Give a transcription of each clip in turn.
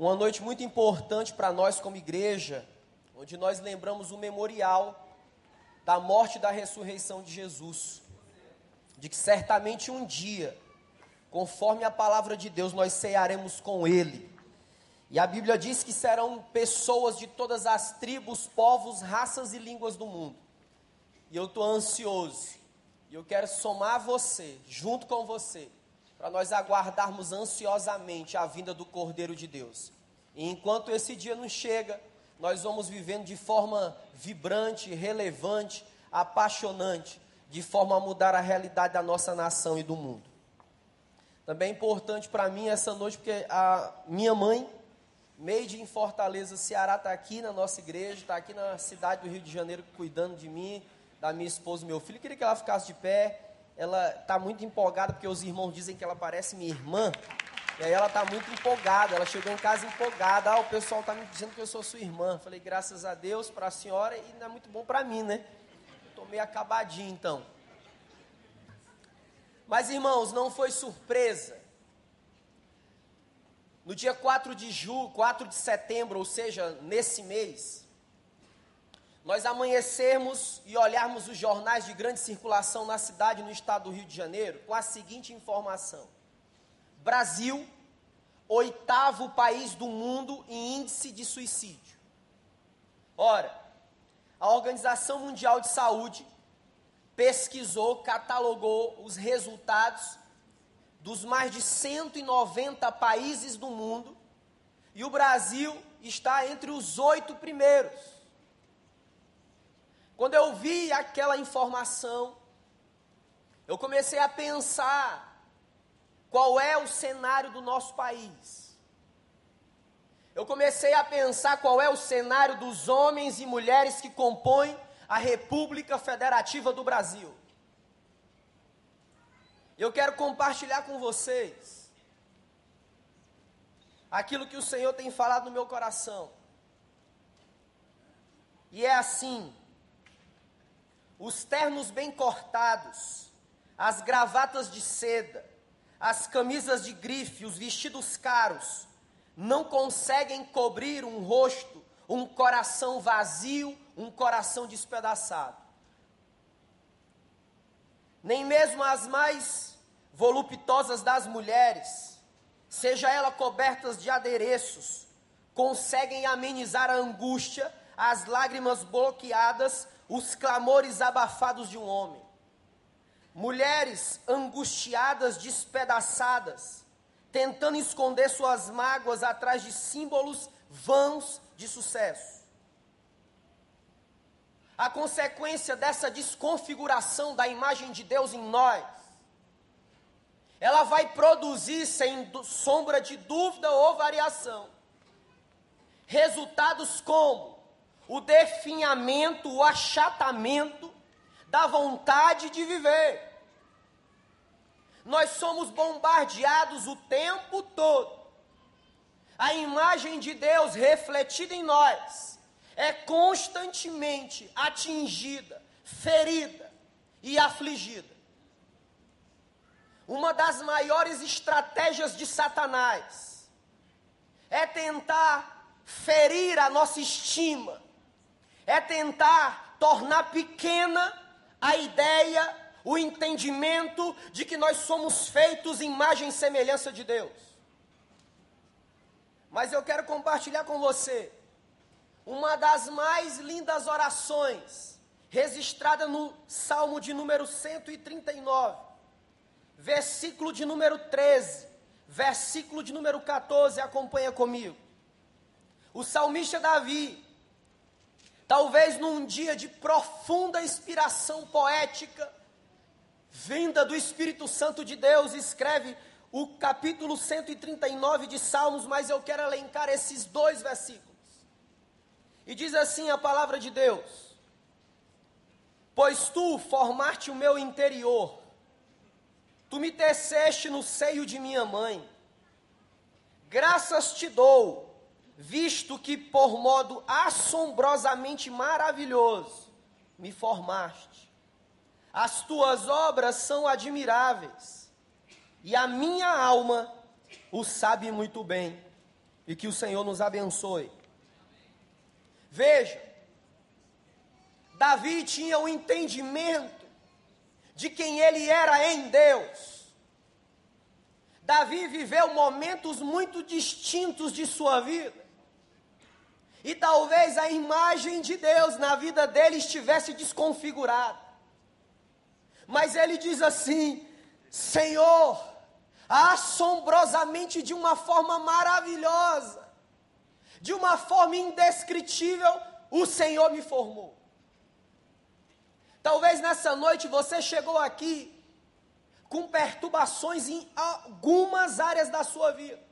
uma noite muito importante para nós como igreja, onde nós lembramos o memorial da morte e da ressurreição de Jesus. De que certamente um dia, conforme a palavra de Deus, nós cearemos com Ele. E a Bíblia diz que serão pessoas de todas as tribos, povos, raças e línguas do mundo. E eu estou ansioso. E eu quero somar você, junto com você, para nós aguardarmos ansiosamente a vinda do Cordeiro de Deus. E enquanto esse dia não chega, nós vamos vivendo de forma vibrante, relevante, apaixonante, de forma a mudar a realidade da nossa nação e do mundo. Também é importante para mim essa noite, porque a minha mãe, made em Fortaleza, Ceará, está aqui na nossa igreja, está aqui na cidade do Rio de Janeiro cuidando de mim, da minha esposa e meu filho. Eu queria que ela ficasse de pé. Ela está muito empolgada, porque os irmãos dizem que ela parece minha irmã. E aí ela está muito empolgada, ela chegou em casa empolgada. Ah, o pessoal está me dizendo que eu sou sua irmã. Falei, graças a Deus para a senhora e não é muito bom para mim, né? Estou meio acabadinho então. Mas irmãos, não foi surpresa. No dia 4 de julho, 4 de setembro, ou seja, nesse mês, nós amanhecermos e olharmos os jornais de grande circulação na cidade no estado do Rio de Janeiro com a seguinte informação: Brasil, oitavo país do mundo em índice de suicídio. Ora, a Organização Mundial de Saúde pesquisou, catalogou os resultados dos mais de 190 países do mundo e o Brasil está entre os oito primeiros. Quando eu vi aquela informação, eu comecei a pensar qual é o cenário do nosso país. Eu comecei a pensar qual é o cenário dos homens e mulheres que compõem a República Federativa do Brasil. Eu quero compartilhar com vocês aquilo que o Senhor tem falado no meu coração. E é assim: os ternos bem cortados, as gravatas de seda, as camisas de grife, os vestidos caros, não conseguem cobrir um rosto, um coração vazio, um coração despedaçado. Nem mesmo as mais voluptuosas das mulheres, seja ela cobertas de adereços, conseguem amenizar a angústia, as lágrimas bloqueadas, os clamores abafados de um homem mulheres angustiadas, despedaçadas, tentando esconder suas mágoas atrás de símbolos vãos de sucesso. A consequência dessa desconfiguração da imagem de Deus em nós, ela vai produzir, sem sombra de dúvida ou variação, resultados como o definhamento, o achatamento da vontade de viver. Nós somos bombardeados o tempo todo. A imagem de Deus refletida em nós é constantemente atingida, ferida e afligida. Uma das maiores estratégias de Satanás é tentar ferir a nossa estima, é tentar tornar pequena a ideia, o entendimento de que nós somos feitos em imagem e semelhança de Deus. Mas eu quero compartilhar com você uma das mais lindas orações registrada no Salmo de número 139, versículo de número 13, versículo de número 14, acompanha comigo. O salmista Davi, Talvez num dia de profunda inspiração poética, vinda do Espírito Santo de Deus, escreve o capítulo 139 de Salmos, mas eu quero elencar esses dois versículos. E diz assim a palavra de Deus: Pois tu formaste o meu interior, tu me teceste no seio de minha mãe, graças te dou visto que por modo assombrosamente maravilhoso me formaste. As tuas obras são admiráveis, e a minha alma o sabe muito bem. e que o Senhor nos abençoe. Veja, Davi tinha o um entendimento de quem ele era em Deus. Davi viveu momentos muito distintos de sua vida. E talvez a imagem de Deus na vida dele estivesse desconfigurada. Mas ele diz assim: Senhor, assombrosamente de uma forma maravilhosa, de uma forma indescritível, o Senhor me formou. Talvez nessa noite você chegou aqui com perturbações em algumas áreas da sua vida.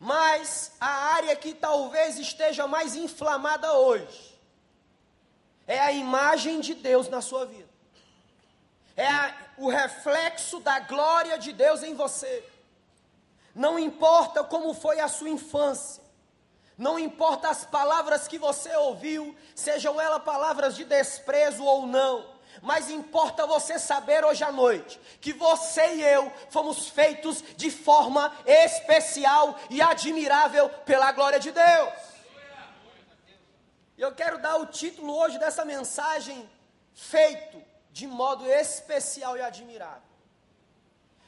Mas a área que talvez esteja mais inflamada hoje é a imagem de Deus na sua vida. É a, o reflexo da glória de Deus em você. Não importa como foi a sua infância, não importa as palavras que você ouviu, sejam elas palavras de desprezo ou não, mas importa você saber hoje à noite que você e eu fomos feitos de forma especial e admirável pela glória de Deus. E eu quero dar o título hoje dessa mensagem: Feito de modo especial e admirável.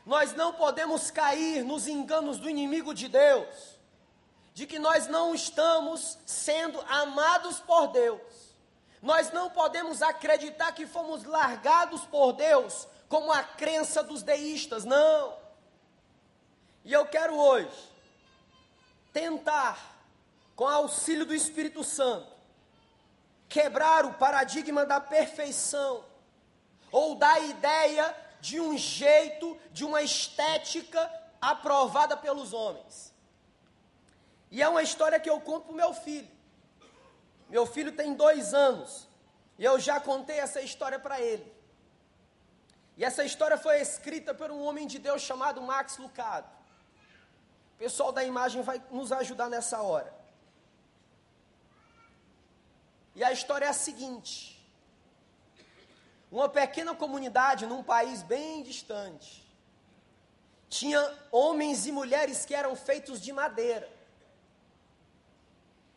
Nós não podemos cair nos enganos do inimigo de Deus de que nós não estamos sendo amados por Deus. Nós não podemos acreditar que fomos largados por Deus, como a crença dos deístas, não. E eu quero hoje tentar, com auxílio do Espírito Santo, quebrar o paradigma da perfeição, ou da ideia de um jeito, de uma estética aprovada pelos homens. E é uma história que eu conto para o meu filho. Meu filho tem dois anos. E eu já contei essa história para ele. E essa história foi escrita por um homem de Deus chamado Max Lucado. O pessoal da imagem vai nos ajudar nessa hora. E a história é a seguinte: uma pequena comunidade num país bem distante tinha homens e mulheres que eram feitos de madeira.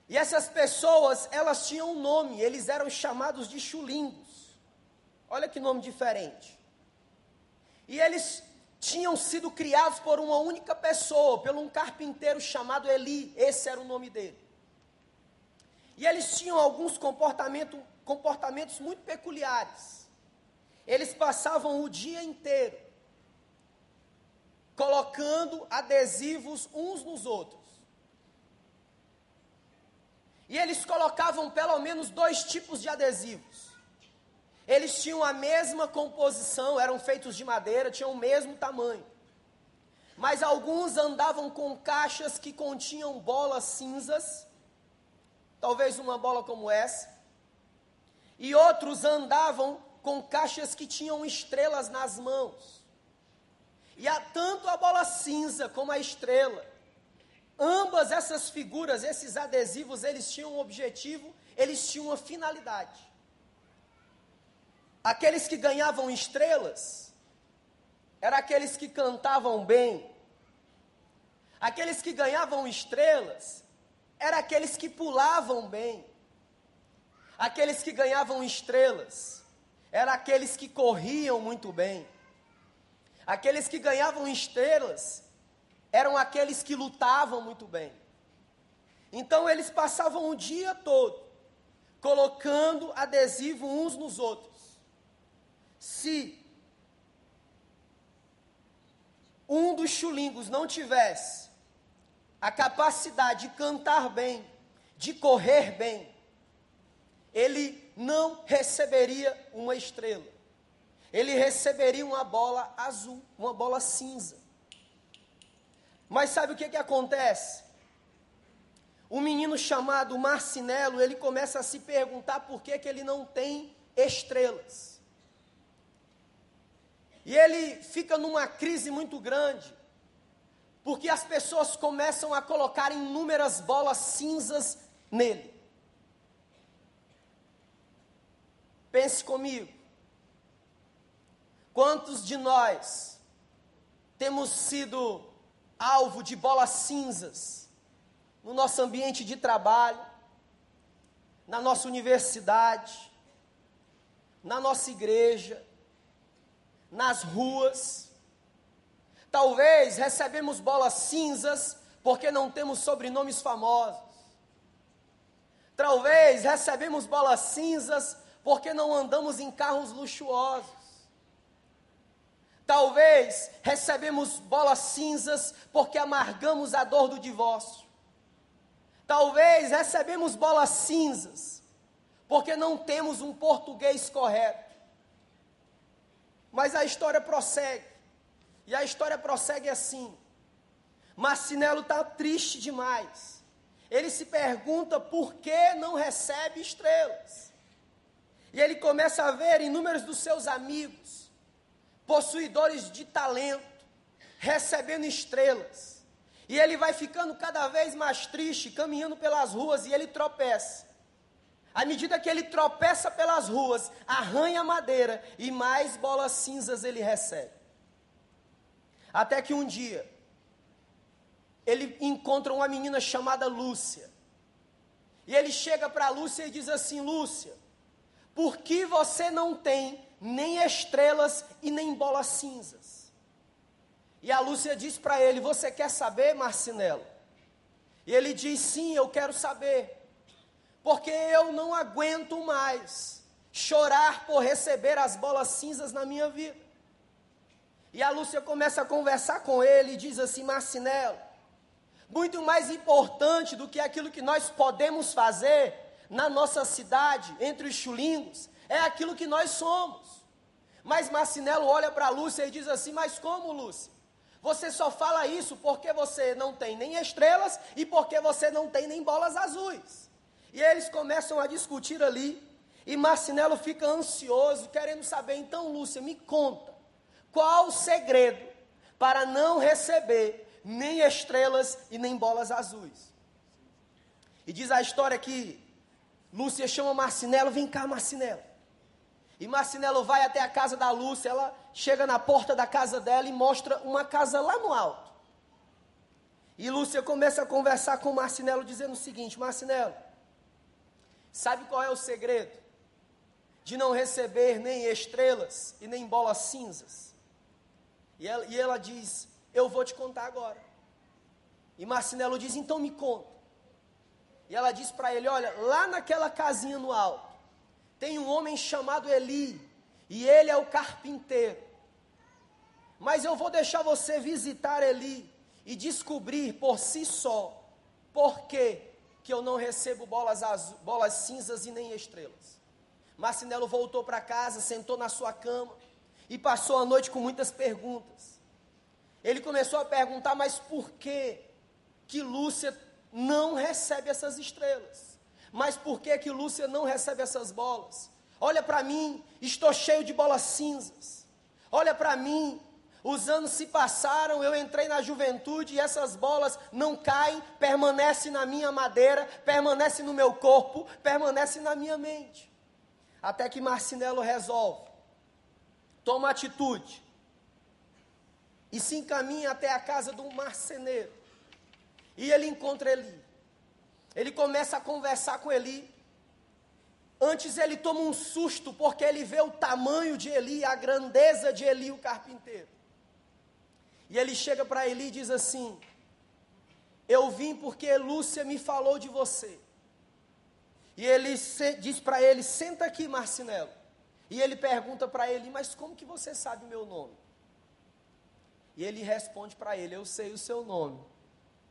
E essas pessoas, elas tinham um nome, eles eram chamados de chulingos. Olha que nome diferente. E eles tinham sido criados por uma única pessoa, por um carpinteiro chamado Eli, esse era o nome dele. E eles tinham alguns comportamento, comportamentos muito peculiares. Eles passavam o dia inteiro colocando adesivos uns nos outros. E eles colocavam pelo menos dois tipos de adesivos. Eles tinham a mesma composição, eram feitos de madeira, tinham o mesmo tamanho. Mas alguns andavam com caixas que continham bolas cinzas, talvez uma bola como essa. E outros andavam com caixas que tinham estrelas nas mãos. E há tanto a bola cinza como a estrela Ambas essas figuras, esses adesivos, eles tinham um objetivo, eles tinham uma finalidade. Aqueles que ganhavam estrelas eram aqueles que cantavam bem. Aqueles que ganhavam estrelas eram aqueles que pulavam bem. Aqueles que ganhavam estrelas eram aqueles que corriam muito bem. Aqueles que ganhavam estrelas eram aqueles que lutavam muito bem. Então eles passavam o dia todo colocando adesivo uns nos outros. Se um dos chulingos não tivesse a capacidade de cantar bem, de correr bem, ele não receberia uma estrela. Ele receberia uma bola azul, uma bola cinza. Mas sabe o que, que acontece? Um menino chamado Marcinelo, ele começa a se perguntar por que, que ele não tem estrelas. E ele fica numa crise muito grande, porque as pessoas começam a colocar inúmeras bolas cinzas nele. Pense comigo. Quantos de nós temos sido alvo de bolas cinzas no nosso ambiente de trabalho, na nossa universidade, na nossa igreja, nas ruas. Talvez recebemos bolas cinzas porque não temos sobrenomes famosos. Talvez recebemos bolas cinzas porque não andamos em carros luxuosos. Talvez recebemos bolas cinzas porque amargamos a dor do divórcio. Talvez recebemos bolas cinzas porque não temos um português correto. Mas a história prossegue. E a história prossegue assim. Marcinelo está triste demais. Ele se pergunta por que não recebe estrelas. E ele começa a ver inúmeros dos seus amigos possuidores de talento, recebendo estrelas. E ele vai ficando cada vez mais triste, caminhando pelas ruas e ele tropeça. À medida que ele tropeça pelas ruas, arranha madeira e mais bolas cinzas ele recebe. Até que um dia, ele encontra uma menina chamada Lúcia. E ele chega para Lúcia e diz assim: Lúcia, por que você não tem nem estrelas e nem bolas cinzas. E a Lúcia diz para ele: Você quer saber, Marcinelo? E ele diz: Sim, eu quero saber. Porque eu não aguento mais chorar por receber as bolas cinzas na minha vida. E a Lúcia começa a conversar com ele e diz assim: Marcinelo, muito mais importante do que aquilo que nós podemos fazer na nossa cidade, entre os chulingos, é aquilo que nós somos. Mas Marcinelo olha para Lúcia e diz assim: Mas como, Lúcia? Você só fala isso porque você não tem nem estrelas e porque você não tem nem bolas azuis. E eles começam a discutir ali. E Marcinelo fica ansioso, querendo saber. Então, Lúcia, me conta. Qual o segredo para não receber nem estrelas e nem bolas azuis? E diz a história que Lúcia chama Marcinelo, vem cá, Marcinelo. E Marcinelo vai até a casa da Lúcia, ela chega na porta da casa dela e mostra uma casa lá no alto. E Lúcia começa a conversar com Marcinelo, dizendo o seguinte: Marcinelo, sabe qual é o segredo de não receber nem estrelas e nem bolas cinzas? E ela, e ela diz: Eu vou te contar agora. E Marcinelo diz: Então me conta. E ela diz para ele: Olha, lá naquela casinha no alto, tem um homem chamado Eli, e ele é o carpinteiro. Mas eu vou deixar você visitar Eli e descobrir por si só por que, que eu não recebo bolas, bolas cinzas e nem estrelas. Marcinelo voltou para casa, sentou na sua cama e passou a noite com muitas perguntas. Ele começou a perguntar, mas por que que Lúcia não recebe essas estrelas? Mas por que que Lúcia não recebe essas bolas? Olha para mim, estou cheio de bolas cinzas. Olha para mim, os anos se passaram, eu entrei na juventude e essas bolas não caem, permanecem na minha madeira, permanecem no meu corpo, permanecem na minha mente. Até que Marcinelo resolve, toma atitude e se encaminha até a casa do marceneiro. E ele encontra Eli. Ele começa a conversar com Eli. Antes ele toma um susto, porque ele vê o tamanho de Eli, a grandeza de Eli, o carpinteiro. E ele chega para Eli e diz assim: Eu vim porque Lúcia me falou de você. E ele se, diz para ele: Senta aqui, Marcinelo. E ele pergunta para ele: Mas como que você sabe o meu nome? E ele responde para ele: Eu sei o seu nome,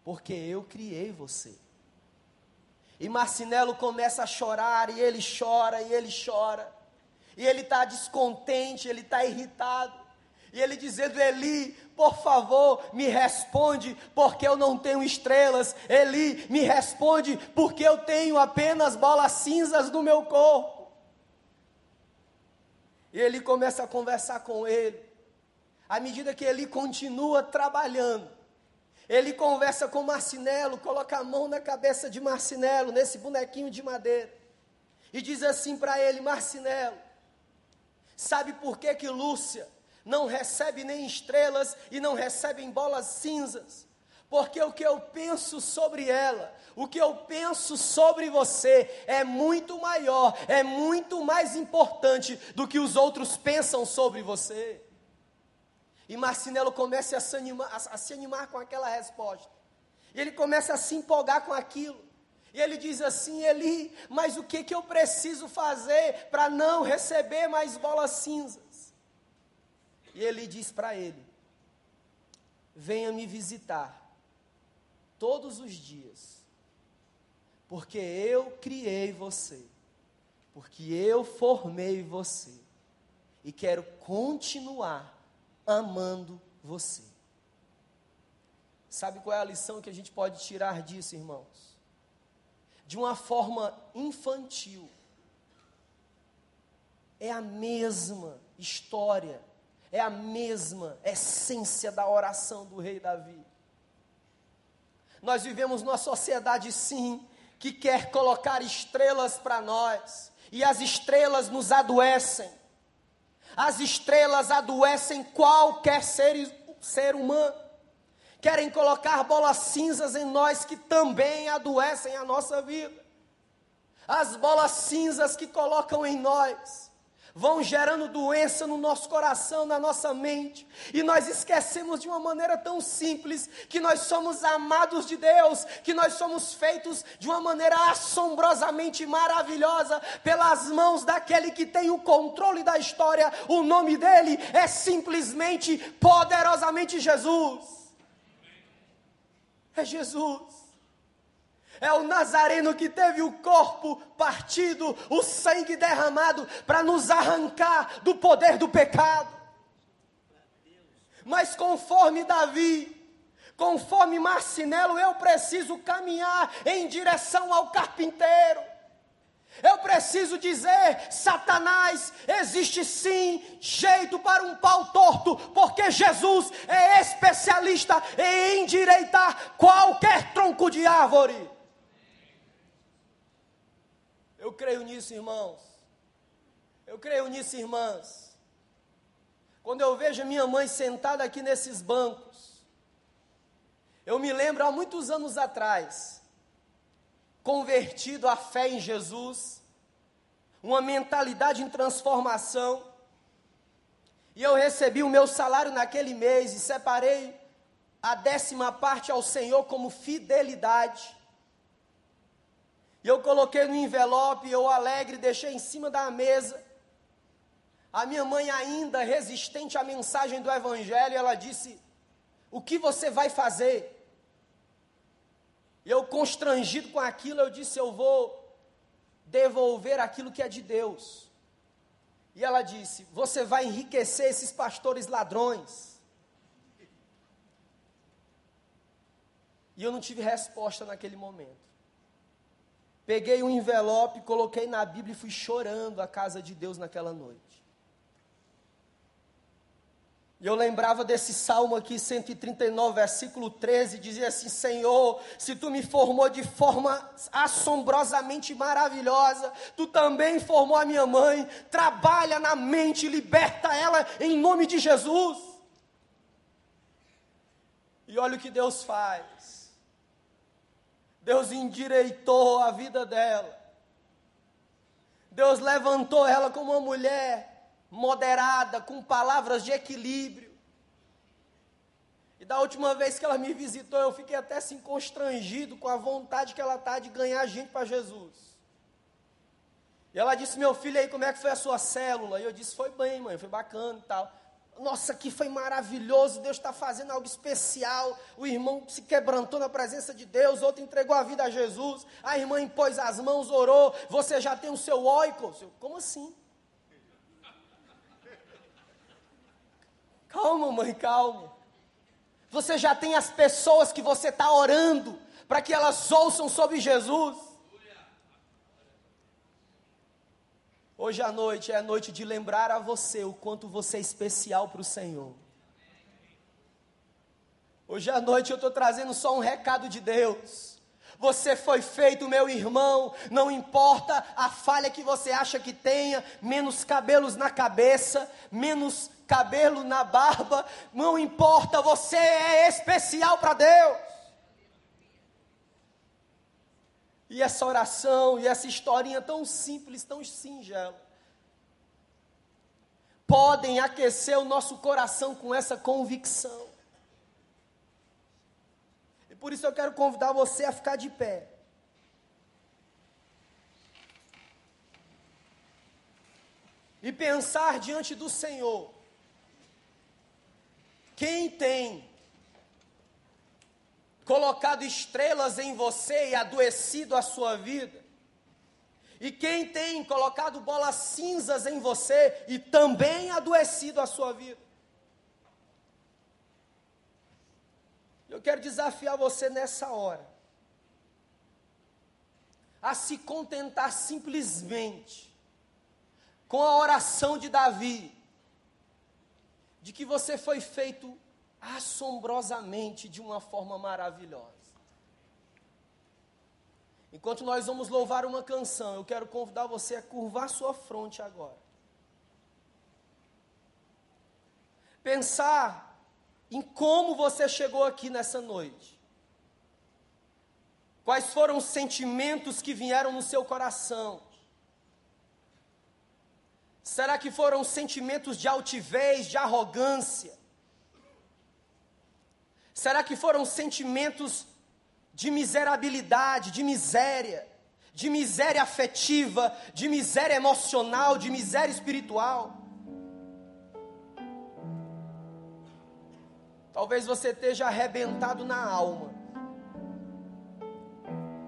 porque eu criei você. E Marcinelo começa a chorar, e ele chora, e ele chora. E ele está descontente, ele está irritado. E ele dizendo: Eli, por favor, me responde, porque eu não tenho estrelas. Eli, me responde, porque eu tenho apenas bolas cinzas no meu corpo. E ele começa a conversar com ele. À medida que ele continua trabalhando, ele conversa com Marcinelo, coloca a mão na cabeça de Marcinelo, nesse bonequinho de madeira, e diz assim para ele: Marcinelo, sabe por que que Lúcia não recebe nem estrelas e não recebe bolas cinzas? porque o que eu penso sobre ela, o que eu penso sobre você é muito maior, é muito mais importante do que os outros pensam sobre você. E Marcinelo começa a se animar, a, a se animar com aquela resposta. E ele começa a se empolgar com aquilo. E ele diz assim: Eli, mas o que, que eu preciso fazer para não receber mais bolas cinzas? E ele diz para ele: Venha me visitar todos os dias, porque eu criei você, porque eu formei você, e quero continuar amando você. Sabe qual é a lição que a gente pode tirar disso, irmãos? De uma forma infantil, é a mesma história, é a mesma essência da oração do rei Davi. Nós vivemos numa sociedade, sim, que quer colocar estrelas para nós, e as estrelas nos adoecem. As estrelas adoecem qualquer ser, ser humano. Querem colocar bolas cinzas em nós que também adoecem a nossa vida. As bolas cinzas que colocam em nós vão gerando doença no nosso coração, na nossa mente, e nós esquecemos de uma maneira tão simples que nós somos amados de Deus, que nós somos feitos de uma maneira assombrosamente maravilhosa pelas mãos daquele que tem o controle da história. O nome dele é simplesmente poderosamente Jesus. É Jesus. É o Nazareno que teve o corpo partido, o sangue derramado para nos arrancar do poder do pecado. Mas conforme Davi, conforme Marcinelo, eu preciso caminhar em direção ao carpinteiro. Eu preciso dizer, Satanás, existe sim jeito para um pau torto, porque Jesus é especialista em endireitar qualquer tronco de árvore. Eu creio nisso, irmãos. Eu creio nisso, irmãs. Quando eu vejo minha mãe sentada aqui nesses bancos, eu me lembro há muitos anos atrás, convertido à fé em Jesus, uma mentalidade em transformação, e eu recebi o meu salário naquele mês e separei a décima parte ao Senhor como fidelidade. E eu coloquei no envelope, eu alegre, deixei em cima da mesa. A minha mãe, ainda resistente à mensagem do Evangelho, ela disse: O que você vai fazer? E eu, constrangido com aquilo, eu disse: Eu vou devolver aquilo que é de Deus. E ela disse: Você vai enriquecer esses pastores ladrões. E eu não tive resposta naquele momento. Peguei um envelope, coloquei na Bíblia e fui chorando à casa de Deus naquela noite. E eu lembrava desse salmo aqui, 139, versículo 13, dizia assim: Senhor, se tu me formou de forma assombrosamente maravilhosa, tu também formou a minha mãe, trabalha na mente, liberta ela em nome de Jesus. E olha o que Deus faz. Deus endireitou a vida dela. Deus levantou ela como uma mulher moderada, com palavras de equilíbrio. E da última vez que ela me visitou, eu fiquei até assim constrangido com a vontade que ela está de ganhar gente para Jesus. E ela disse: Meu filho, aí como é que foi a sua célula? E eu disse: Foi bem, mãe, foi bacana e tal. Nossa, que foi maravilhoso, Deus está fazendo algo especial. O irmão se quebrantou na presença de Deus, outro entregou a vida a Jesus. A irmã impôs as mãos, orou. Você já tem o seu oikos? Como assim? Calma, mãe, calma. Você já tem as pessoas que você está orando para que elas ouçam sobre Jesus. Hoje à noite é a noite de lembrar a você o quanto você é especial para o Senhor. Hoje à noite eu estou trazendo só um recado de Deus. Você foi feito, meu irmão, não importa a falha que você acha que tenha, menos cabelos na cabeça, menos cabelo na barba, não importa, você é especial para Deus. E essa oração e essa historinha tão simples, tão singela, podem aquecer o nosso coração com essa convicção. E por isso eu quero convidar você a ficar de pé. E pensar diante do Senhor. Quem tem colocado estrelas em você e adoecido a sua vida? E quem tem colocado bolas cinzas em você e também adoecido a sua vida? Eu quero desafiar você nessa hora a se contentar simplesmente com a oração de Davi, de que você foi feito assombrosamente de uma forma maravilhosa. Enquanto nós vamos louvar uma canção, eu quero convidar você a curvar sua fronte agora. Pensar em como você chegou aqui nessa noite. Quais foram os sentimentos que vieram no seu coração? Será que foram sentimentos de altivez, de arrogância? Será que foram sentimentos de miserabilidade, de miséria, de miséria afetiva, de miséria emocional, de miséria espiritual. Talvez você esteja arrebentado na alma,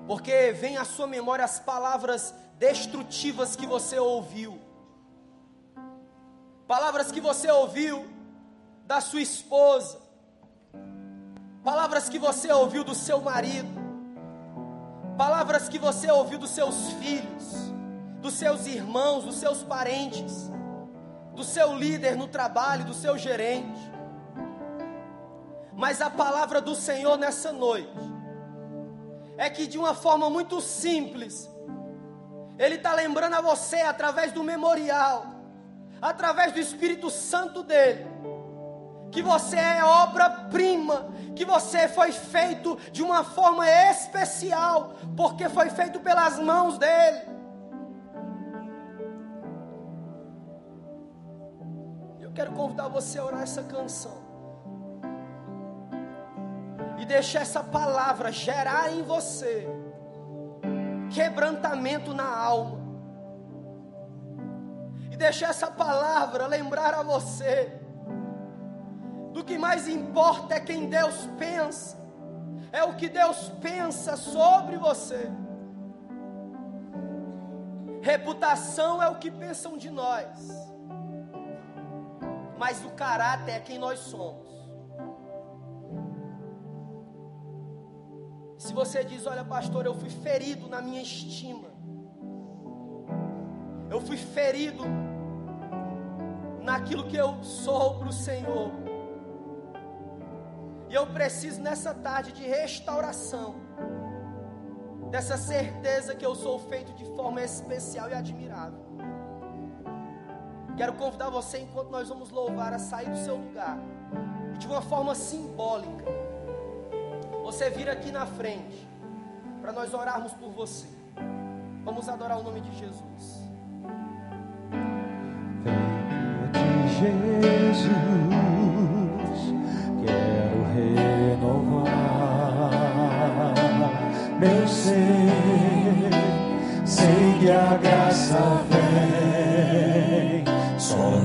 porque vem à sua memória as palavras destrutivas que você ouviu, palavras que você ouviu da sua esposa, palavras que você ouviu do seu marido, palavras que você ouviu dos seus filhos, dos seus irmãos, dos seus parentes, do seu líder no trabalho, do seu gerente. Mas a palavra do Senhor nessa noite é que de uma forma muito simples, Ele está lembrando a você através do memorial, através do Espírito Santo dele que você é obra-prima, que você foi feito de uma forma especial, porque foi feito pelas mãos dele. Eu quero convidar você a orar essa canção. E deixar essa palavra gerar em você quebrantamento na alma. E deixar essa palavra lembrar a você do que mais importa é quem Deus pensa, é o que Deus pensa sobre você. Reputação é o que pensam de nós, mas o caráter é quem nós somos. Se você diz, olha, pastor, eu fui ferido na minha estima, eu fui ferido naquilo que eu sou para o Senhor. E eu preciso nessa tarde de restauração, dessa certeza que eu sou feito de forma especial e admirável. Quero convidar você, enquanto nós vamos louvar, a sair do seu lugar e de uma forma simbólica, você vir aqui na frente para nós orarmos por você. Vamos adorar o nome de Jesus. Venho de Jesus meu ser. Sei que a graça vem só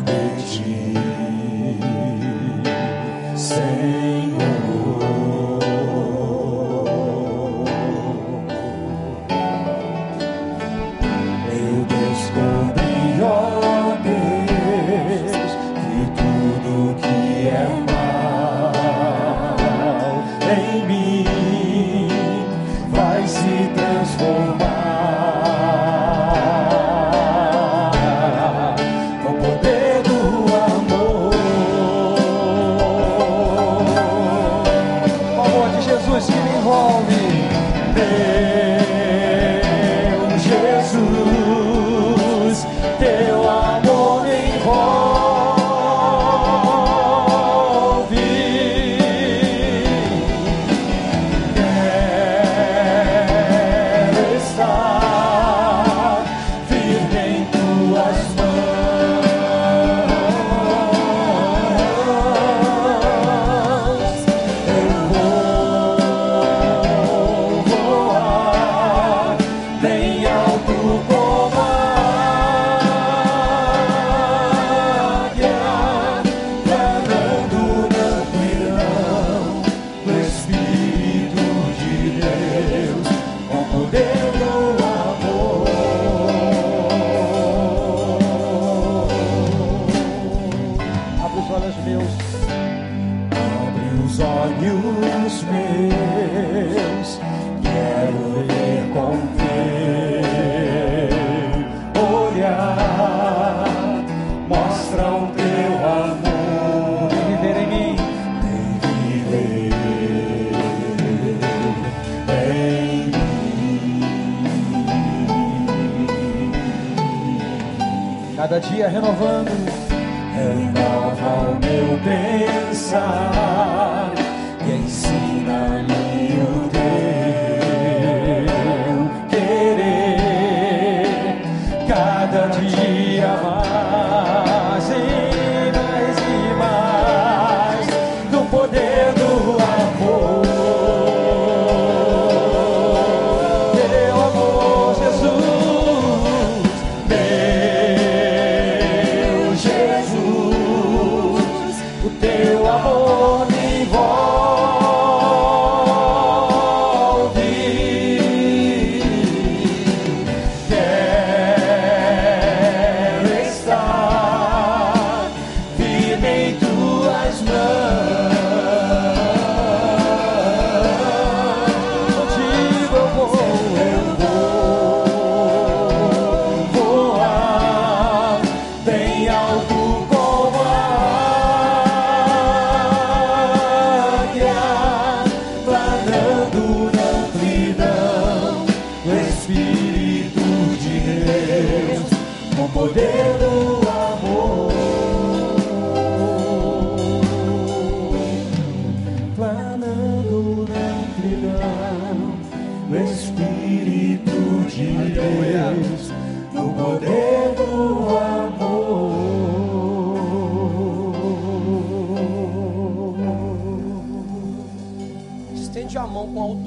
cada dia renovando, renova o meu pensar. E ensina-me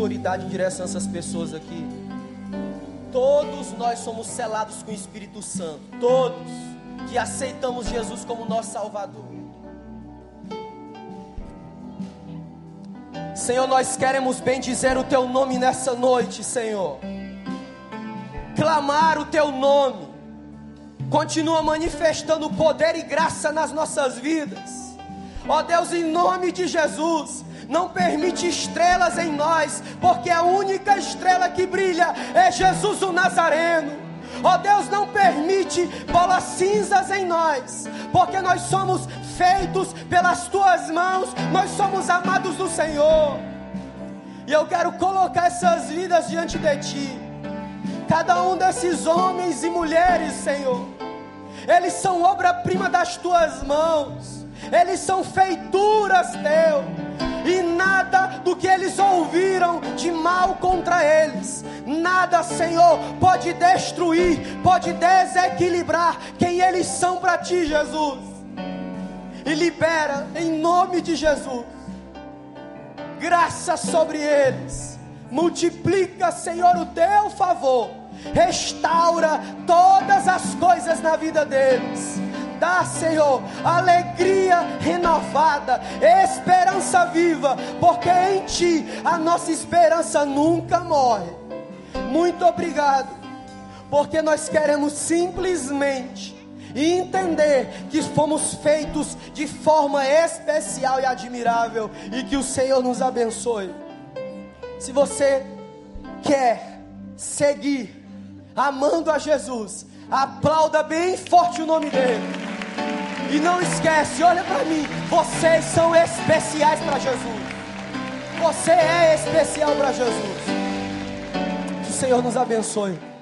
autoridade em direção a essas pessoas aqui. Todos nós somos selados com o Espírito Santo. Todos que aceitamos Jesus como nosso Salvador. Senhor, nós queremos bem dizer o Teu nome nessa noite, Senhor. Clamar o Teu nome. Continua manifestando poder e graça nas nossas vidas. Ó Deus, em nome de Jesus, não permite estrelas em nós, porque a única estrela que brilha é Jesus o Nazareno. Ó Deus, não permite bolas cinzas em nós, porque nós somos feitos pelas tuas mãos, nós somos amados do Senhor. E eu quero colocar essas vidas diante de ti. Cada um desses homens e mulheres, Senhor, eles são obra-prima das tuas mãos, eles são feituras teu, e nada do que eles ouviram de mal contra eles, nada, Senhor, pode destruir, pode desequilibrar quem eles são para ti, Jesus. E libera em nome de Jesus graça sobre eles. Multiplica, Senhor, o teu favor. Restaura todas as coisas na vida deles. Senhor, alegria renovada, esperança viva, porque em Ti a nossa esperança nunca morre. Muito obrigado, porque nós queremos simplesmente entender que fomos feitos de forma especial e admirável e que o Senhor nos abençoe. Se você quer seguir amando a Jesus, aplauda bem forte o nome dele. E não esquece, olha para mim, vocês são especiais para Jesus. Você é especial para Jesus. Que o Senhor nos abençoe.